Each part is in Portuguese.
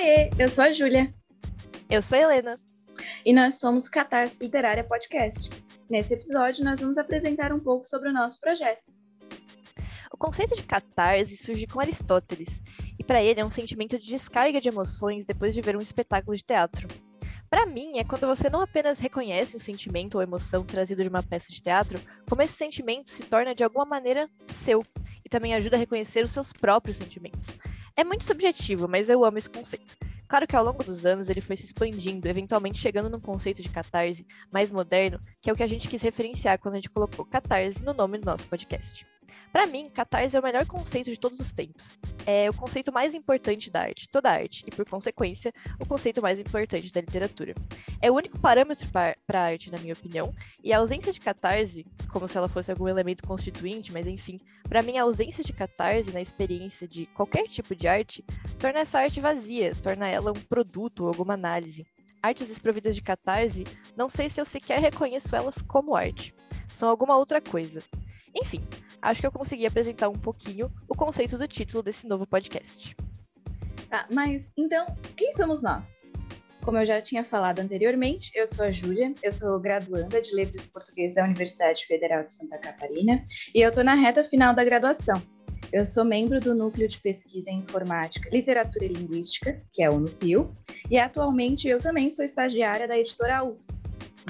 Oiê, eu sou a Júlia. Eu sou a Helena. E nós somos o Catarse Literária Podcast. Nesse episódio, nós vamos apresentar um pouco sobre o nosso projeto. O conceito de catarse surge com Aristóteles, e para ele é um sentimento de descarga de emoções depois de ver um espetáculo de teatro. Para mim, é quando você não apenas reconhece um sentimento ou emoção trazido de uma peça de teatro, como esse sentimento se torna de alguma maneira seu e também ajuda a reconhecer os seus próprios sentimentos. É muito subjetivo, mas eu amo esse conceito. Claro que ao longo dos anos ele foi se expandindo, eventualmente chegando num conceito de catarse mais moderno, que é o que a gente quis referenciar quando a gente colocou catarse no nome do nosso podcast. Para mim, catarse é o melhor conceito de todos os tempos. É o conceito mais importante da arte, toda arte, e por consequência, o conceito mais importante da literatura. É o único parâmetro para a arte, na minha opinião, e a ausência de catarse, como se ela fosse algum elemento constituinte, mas enfim, para mim a ausência de catarse na experiência de qualquer tipo de arte torna essa arte vazia, torna ela um produto ou alguma análise. Artes desprovidas de catarse, não sei se eu sequer reconheço elas como arte. São alguma outra coisa. Enfim, acho que eu consegui apresentar um pouquinho o conceito do título desse novo podcast. Tá, mas então, quem somos nós? Como eu já tinha falado anteriormente, eu sou a Júlia, eu sou graduanda de Letras Português da Universidade Federal de Santa Catarina e eu estou na reta final da graduação. Eu sou membro do Núcleo de Pesquisa em Informática, Literatura e Linguística, que é o NUPIL, e atualmente eu também sou estagiária da editora UFS.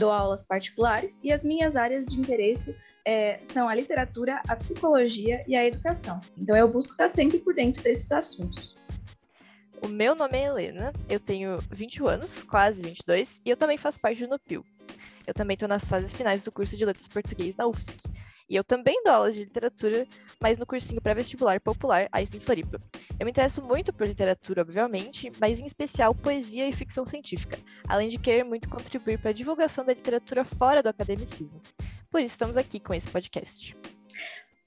Dou aulas particulares e as minhas áreas de interesse é, são a literatura, a psicologia e a educação. Então eu busco estar sempre por dentro desses assuntos. O meu nome é Helena, eu tenho 21 anos, quase 22, e eu também faço parte do NUPIL. Eu também estou nas fases finais do curso de Letras Português na UFSC. E eu também dou aulas de literatura, mas no cursinho pré-vestibular popular Einstein Floripa. Eu me interesso muito por literatura, obviamente, mas em especial poesia e ficção científica, além de querer muito contribuir para a divulgação da literatura fora do academicismo. Por isso estamos aqui com esse podcast.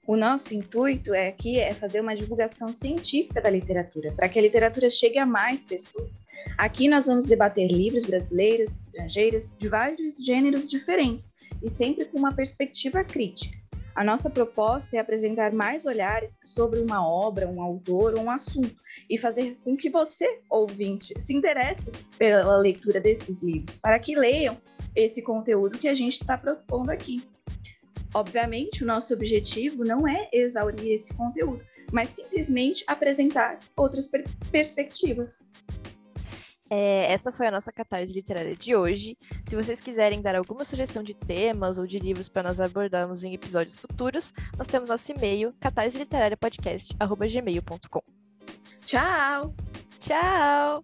O nosso intuito é aqui é fazer uma divulgação científica da literatura, para que a literatura chegue a mais pessoas. Aqui nós vamos debater livros brasileiros, estrangeiros, de vários gêneros diferentes e sempre com uma perspectiva crítica. A nossa proposta é apresentar mais olhares sobre uma obra, um autor ou um assunto e fazer com que você, ouvinte, se interesse pela leitura desses livros, para que leiam esse conteúdo que a gente está propondo aqui. Obviamente, o nosso objetivo não é exaurir esse conteúdo, mas simplesmente apresentar outras per perspectivas. É, essa foi a nossa catarse literária de hoje. Se vocês quiserem dar alguma sugestão de temas ou de livros para nós abordarmos em episódios futuros, nós temos nosso e-mail catarseliterariapodcast.gmail.com. Tchau! Tchau!